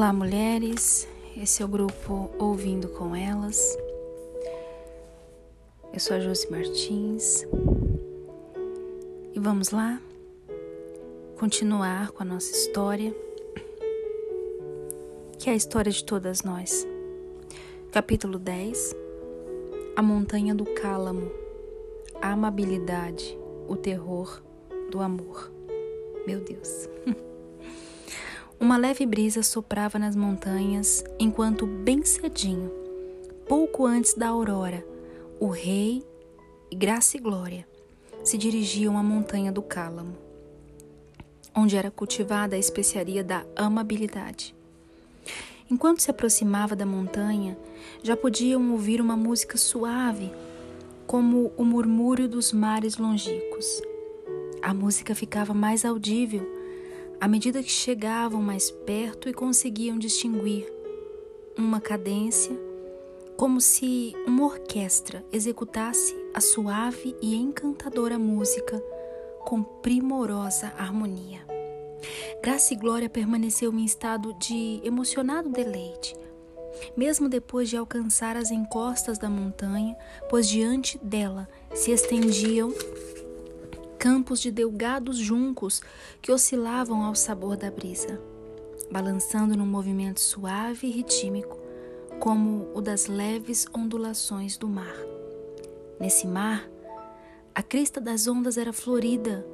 Olá, mulheres. Esse é o grupo Ouvindo com Elas. Eu sou a Josi Martins. E vamos lá continuar com a nossa história, que é a história de todas nós. Capítulo 10 A Montanha do Cálamo, a amabilidade, o terror do amor. Meu Deus. Uma leve brisa soprava nas montanhas enquanto, bem cedinho, pouco antes da aurora, o rei Graça e Glória se dirigiam à montanha do Cálamo, onde era cultivada a especiaria da amabilidade. Enquanto se aproximava da montanha, já podiam ouvir uma música suave, como o murmúrio dos mares longínquos. A música ficava mais audível à medida que chegavam mais perto e conseguiam distinguir uma cadência, como se uma orquestra executasse a suave e encantadora música com primorosa harmonia. Graça e Glória permaneceu em estado de emocionado deleite, mesmo depois de alcançar as encostas da montanha, pois diante dela se estendiam campos de delgados juncos que oscilavam ao sabor da brisa, balançando num movimento suave e ritâmico, como o das leves ondulações do mar. Nesse mar, a crista das ondas era florida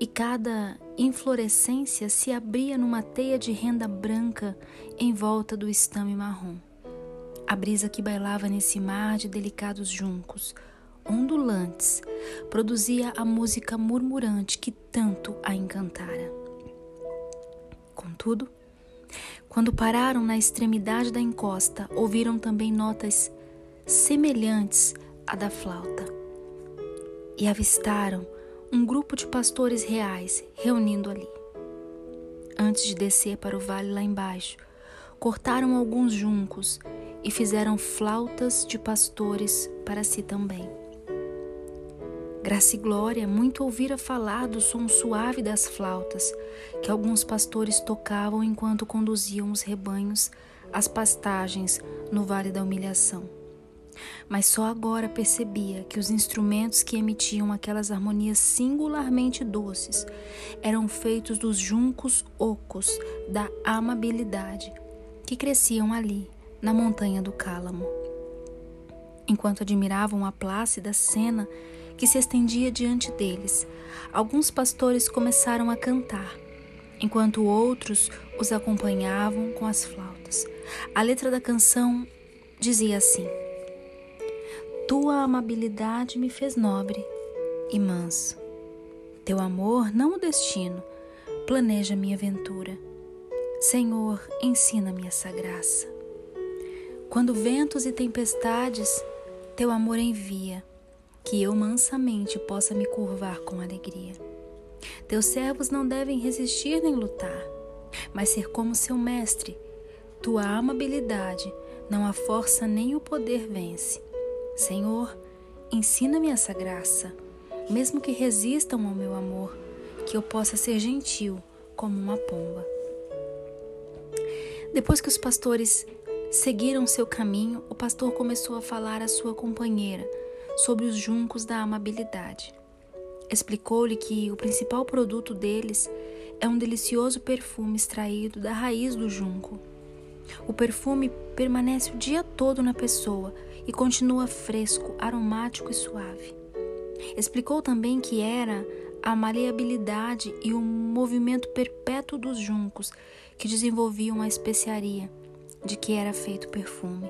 e cada inflorescência se abria numa teia de renda branca em volta do estame marrom. A brisa que bailava nesse mar de delicados juncos, ondulantes, produzia a música murmurante que tanto a encantara. Contudo, quando pararam na extremidade da encosta, ouviram também notas semelhantes à da flauta e avistaram um grupo de pastores reais reunindo ali. Antes de descer para o vale lá embaixo, cortaram alguns juncos e fizeram flautas de pastores para si também. Graça e Glória muito ouvira falar do som suave das flautas que alguns pastores tocavam enquanto conduziam os rebanhos às pastagens no Vale da Humilhação. Mas só agora percebia que os instrumentos que emitiam aquelas harmonias singularmente doces eram feitos dos juncos ocos da amabilidade que cresciam ali, na montanha do Cálamo. Enquanto admiravam a plácida cena que se estendia diante deles. Alguns pastores começaram a cantar, enquanto outros os acompanhavam com as flautas. A letra da canção dizia assim: Tua amabilidade me fez nobre e manso. Teu amor, não o destino, planeja minha ventura. Senhor, ensina-me essa graça. Quando ventos e tempestades teu amor envia, que eu mansamente possa me curvar com alegria. Teus servos não devem resistir nem lutar, mas ser como seu mestre. Tua amabilidade não a força nem o poder vence. Senhor, ensina-me essa graça, mesmo que resistam ao meu amor, que eu possa ser gentil como uma pomba. Depois que os pastores seguiram seu caminho, o pastor começou a falar à sua companheira sobre os juncos da amabilidade. Explicou-lhe que o principal produto deles é um delicioso perfume extraído da raiz do junco. O perfume permanece o dia todo na pessoa e continua fresco, aromático e suave. Explicou também que era a maleabilidade e o movimento perpétuo dos juncos que desenvolviam a especiaria de que era feito o perfume.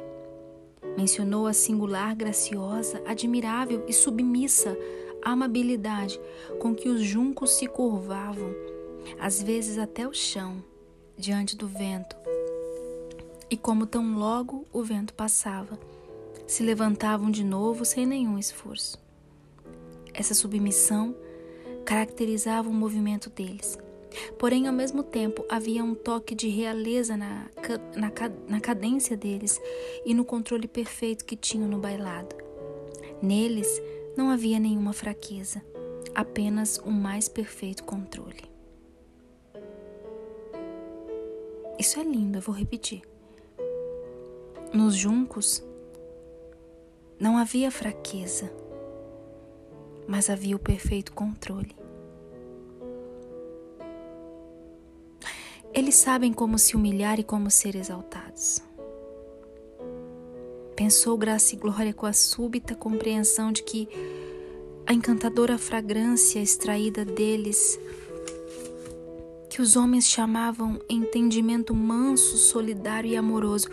Mencionou a singular, graciosa, admirável e submissa amabilidade com que os juncos se curvavam, às vezes até o chão, diante do vento. E como tão logo o vento passava, se levantavam de novo sem nenhum esforço. Essa submissão caracterizava o movimento deles Porém, ao mesmo tempo, havia um toque de realeza na, na, na cadência deles e no controle perfeito que tinham no bailado. Neles não havia nenhuma fraqueza, apenas o mais perfeito controle. Isso é lindo, eu vou repetir. Nos juncos não havia fraqueza, mas havia o perfeito controle. Eles sabem como se humilhar e como ser exaltados. Pensou Graça e Glória com a súbita compreensão de que a encantadora fragrância extraída deles, que os homens chamavam entendimento manso, solidário e amoroso,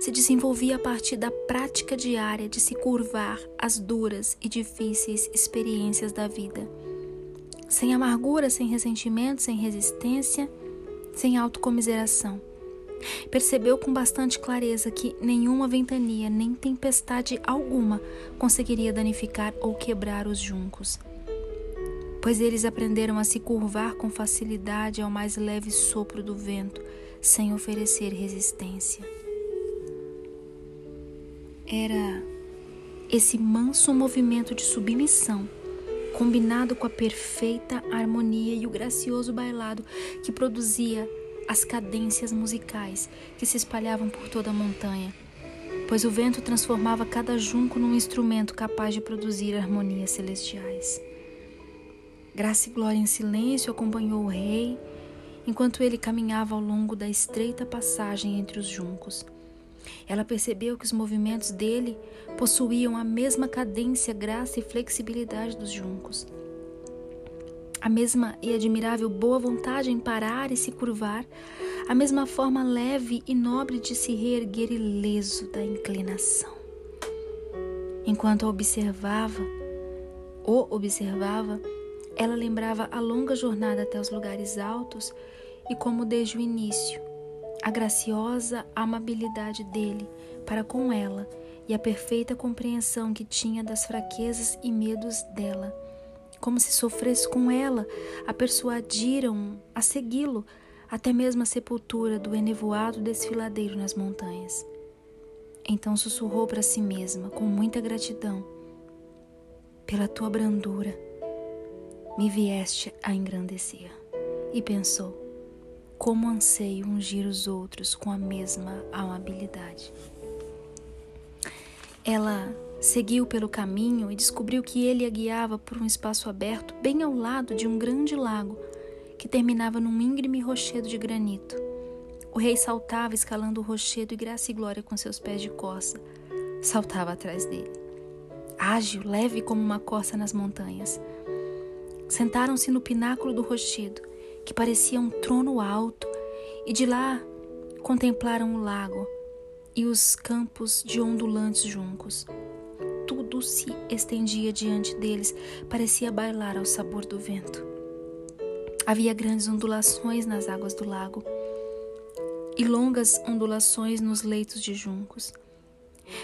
se desenvolvia a partir da prática diária de se curvar às duras e difíceis experiências da vida. Sem amargura, sem ressentimento, sem resistência, sem autocomiseração Percebeu com bastante clareza que nenhuma ventania nem tempestade alguma conseguiria danificar ou quebrar os juncos, pois eles aprenderam a se curvar com facilidade ao mais leve sopro do vento, sem oferecer resistência. Era esse manso movimento de submissão combinado com a perfeita harmonia e o gracioso bailado que produzia as cadências musicais que se espalhavam por toda a montanha, pois o vento transformava cada junco num instrumento capaz de produzir harmonias celestiais. Graça e glória em silêncio acompanhou o rei enquanto ele caminhava ao longo da estreita passagem entre os juncos. Ela percebeu que os movimentos dele possuíam a mesma cadência, graça e flexibilidade dos juncos a mesma e admirável boa vontade em parar e se curvar, a mesma forma leve e nobre de se reerguer ileso da inclinação. Enquanto a observava, o observava, ela lembrava a longa jornada até os lugares altos e como desde o início, a graciosa amabilidade dele para com ela e a perfeita compreensão que tinha das fraquezas e medos dela como se sofresse com ela, a persuadiram a segui-lo até mesmo a sepultura do enevoado desfiladeiro nas montanhas. Então sussurrou para si mesma, com muita gratidão: Pela tua brandura, me vieste a engrandecer. E pensou: Como anseio ungir os outros com a mesma amabilidade. Ela Seguiu pelo caminho e descobriu que ele a guiava por um espaço aberto bem ao lado de um grande lago que terminava num íngreme rochedo de granito. O rei saltava escalando o rochedo e graça e glória com seus pés de corça. Saltava atrás dele. Ágil, leve como uma corça nas montanhas. Sentaram-se no pináculo do rochedo, que parecia um trono alto, e de lá contemplaram o lago e os campos de ondulantes juncos tudo se estendia diante deles, parecia bailar ao sabor do vento. Havia grandes ondulações nas águas do lago e longas ondulações nos leitos de juncos.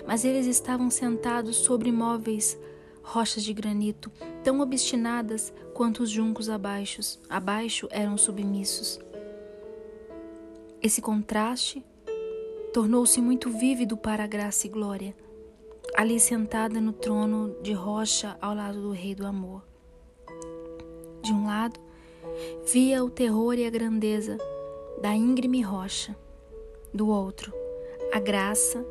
Mas eles estavam sentados sobre móveis rochas de granito, tão obstinadas quanto os juncos abaixo, abaixo eram submissos. Esse contraste tornou-se muito vívido para a graça e glória ali sentada no trono de rocha ao lado do Rei do Amor. De um lado, via o terror e a grandeza da íngreme rocha, do outro, a graça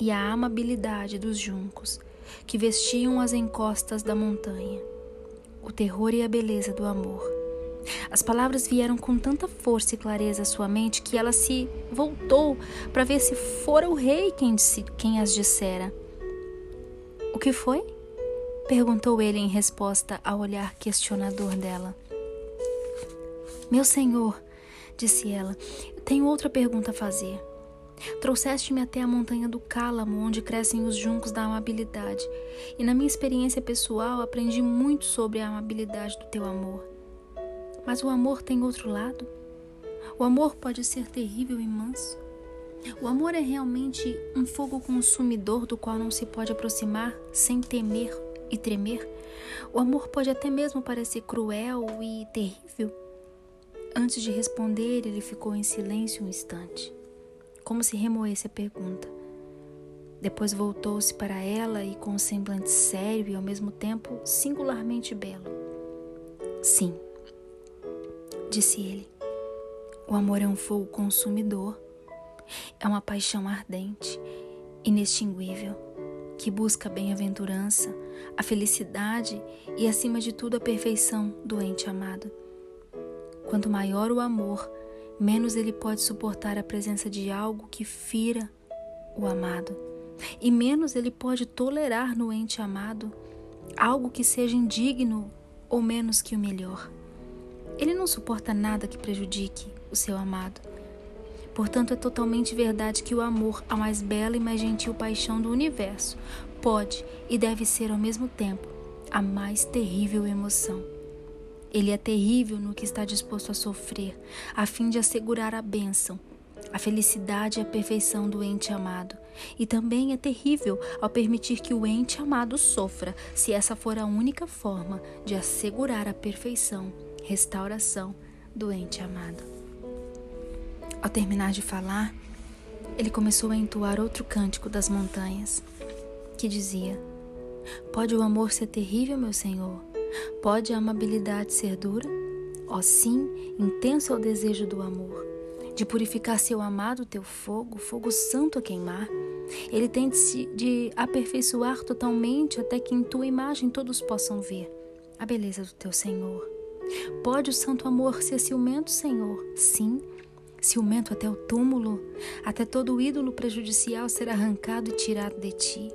e a amabilidade dos juncos que vestiam as encostas da montanha, o terror e a beleza do amor. As palavras vieram com tanta força e clareza à sua mente que ela se voltou para ver se fora o rei quem, quem as dissera. O que foi? perguntou ele em resposta ao olhar questionador dela. Meu senhor, disse ela, tenho outra pergunta a fazer. Trouxeste-me até a montanha do Cálamo, onde crescem os juncos da amabilidade, e na minha experiência pessoal aprendi muito sobre a amabilidade do teu amor. Mas o amor tem outro lado? O amor pode ser terrível e manso. O amor é realmente um fogo consumidor do qual não se pode aproximar sem temer e tremer. O amor pode até mesmo parecer cruel e terrível. Antes de responder, ele ficou em silêncio um instante, como se remoesse a pergunta. Depois voltou-se para ela e, com um semblante sério e ao mesmo tempo singularmente belo. Sim, disse ele, o amor é um fogo consumidor É uma paixão ardente, inextinguível, que busca a bem-aventurança, a felicidade e, acima de tudo, a perfeição do ente amado. Quanto maior o amor, menos ele pode suportar a presença de algo que fira o amado, e menos ele pode tolerar no ente amado algo que seja indigno ou menos que o melhor. Ele não suporta nada que prejudique o seu amado. Portanto, é totalmente verdade que o amor, a mais bela e mais gentil paixão do universo, pode e deve ser ao mesmo tempo a mais terrível emoção. Ele é terrível no que está disposto a sofrer, a fim de assegurar a bênção, a felicidade e a perfeição do ente amado. E também é terrível ao permitir que o ente amado sofra, se essa for a única forma de assegurar a perfeição, restauração do ente amado. Ao terminar de falar, ele começou a entoar outro cântico das montanhas, que dizia: Pode o amor ser terrível, meu Senhor? Pode a amabilidade ser dura? Ó oh, sim, intenso é o desejo do amor, de purificar seu amado teu fogo, fogo santo a queimar. Ele tem de se de aperfeiçoar totalmente até que em tua imagem todos possam ver a beleza do teu Senhor. Pode o santo amor ser ciumento, Senhor? Sim, ciumento até o túmulo, até todo ídolo prejudicial ser arrancado e tirado de ti.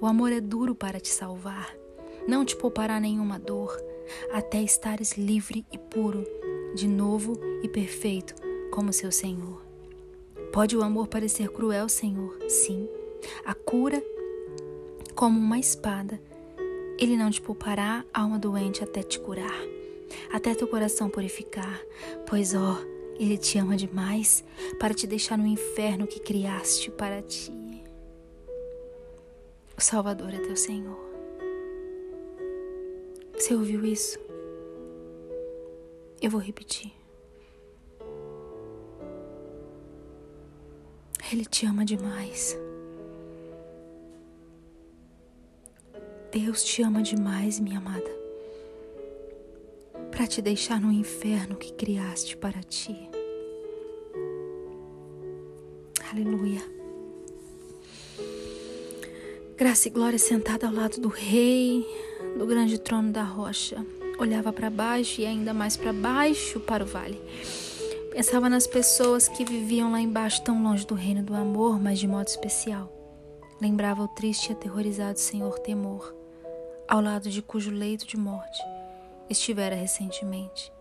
O amor é duro para te salvar não te poupará nenhuma dor, até estares livre e puro, de novo e perfeito, como seu Senhor. Pode o amor parecer cruel, Senhor? Sim. A cura, como uma espada, ele não te poupará, alma doente, até te curar, até teu coração purificar, pois, ó, ele te ama demais para te deixar no inferno que criaste para ti. O Salvador é teu Senhor. Você ouviu isso? Eu vou repetir. Ele te ama demais. Deus te ama demais, minha amada, para te deixar no inferno que criaste para ti. Aleluia. Graça e glória sentada ao lado do Rei, do grande trono da rocha. Olhava para baixo e ainda mais para baixo para o vale. Pensava nas pessoas que viviam lá embaixo, tão longe do reino do amor, mas de modo especial. Lembrava o triste e aterrorizado Senhor Temor, ao lado de cujo leito de morte estivera recentemente.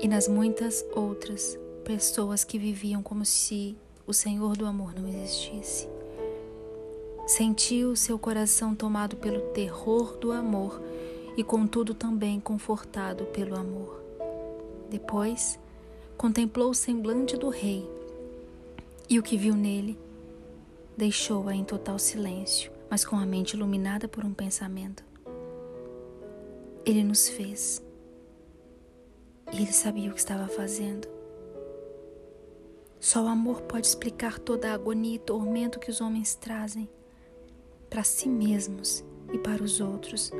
E nas muitas outras pessoas que viviam como se o Senhor do amor não existisse. Sentiu seu coração tomado pelo terror do amor e, contudo, também confortado pelo amor. Depois, contemplou o semblante do rei e o que viu nele deixou-a em total silêncio, mas com a mente iluminada por um pensamento. Ele nos fez e ele sabia o que estava fazendo. Só o amor pode explicar toda a agonia e tormento que os homens trazem para si mesmos e para os outros,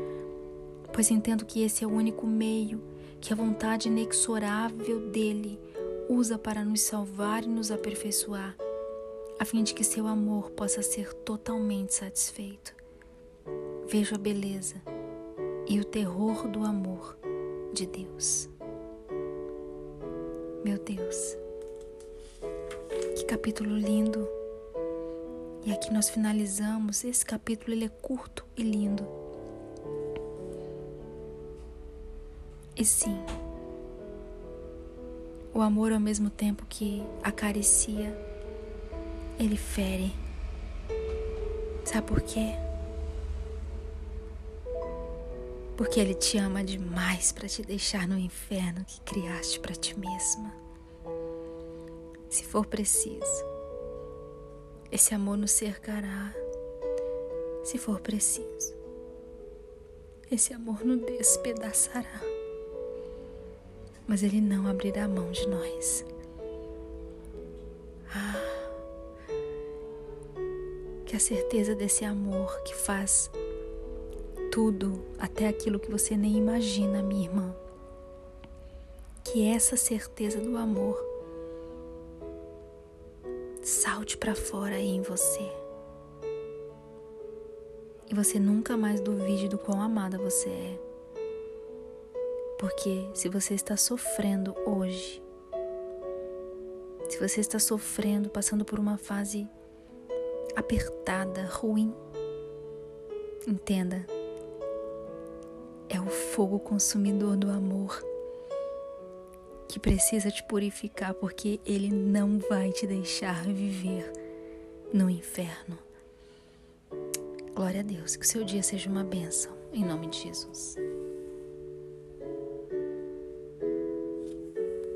pois entendo que esse é o único meio que a vontade inexorável dele usa para nos salvar e nos aperfeiçoar, a fim de que seu amor possa ser totalmente satisfeito. Vejo a beleza e o terror do amor de Deus. Meu Deus, que capítulo lindo! E aqui nós finalizamos. Esse capítulo ele é curto e lindo. E sim, o amor ao mesmo tempo que acaricia, ele fere. Sabe por quê? Porque ele te ama demais para te deixar no inferno que criaste para ti mesma. Se for preciso, esse amor nos cercará, se for preciso. Esse amor nos despedaçará, mas Ele não abrirá mão de nós. Ah, que a certeza desse amor que faz tudo, até aquilo que você nem imagina, minha irmã. Que essa certeza do amor salte para fora aí em você. E você nunca mais duvide do quão amada você é. Porque se você está sofrendo hoje, se você está sofrendo, passando por uma fase apertada, ruim, entenda, é o fogo consumidor do amor que precisa te purificar, porque ele não vai te deixar viver no inferno. Glória a Deus, que o seu dia seja uma bênção, em nome de Jesus.